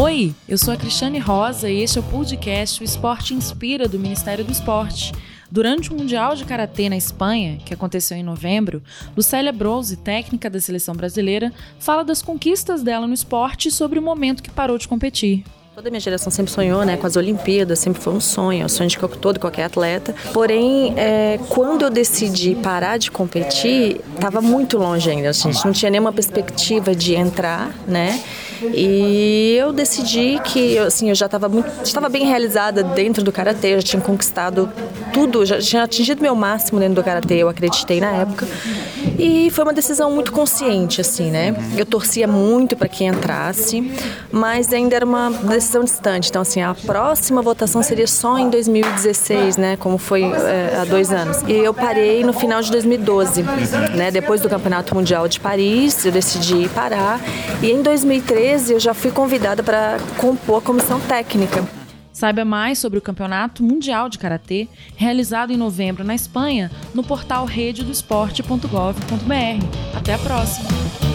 Oi, eu sou a Cristiane Rosa e este é o podcast O Esporte Inspira do Ministério do Esporte. Durante o Mundial de Karatê na Espanha, que aconteceu em novembro, Lucélia Brose, técnica da seleção brasileira, fala das conquistas dela no esporte e sobre o momento que parou de competir. Toda a minha geração sempre sonhou né, com as Olimpíadas, sempre foi um sonho, é o sonho de todo qualquer atleta. Porém, é, quando eu decidi parar de competir, estava muito longe ainda. A gente não tinha nenhuma perspectiva de entrar, né? E eu decidi que assim, eu já estava muito, estava bem realizada dentro do karatê, já tinha conquistado tudo, já tinha atingido meu máximo dentro do karatê, eu acreditei na época. E foi uma decisão muito consciente assim, né? Eu torcia muito para que entrasse, mas ainda era uma decisão distante. Então, assim, a próxima votação seria só em 2016, né? Como foi é, há dois anos. E eu parei no final de 2012, né? Depois do Campeonato Mundial de Paris, eu decidi parar. E em 2013 eu já fui convidada para compor a comissão técnica. Saiba mais sobre o Campeonato Mundial de Karatê, realizado em novembro na Espanha, no portal rededoesporte.gov.br. Até a próxima!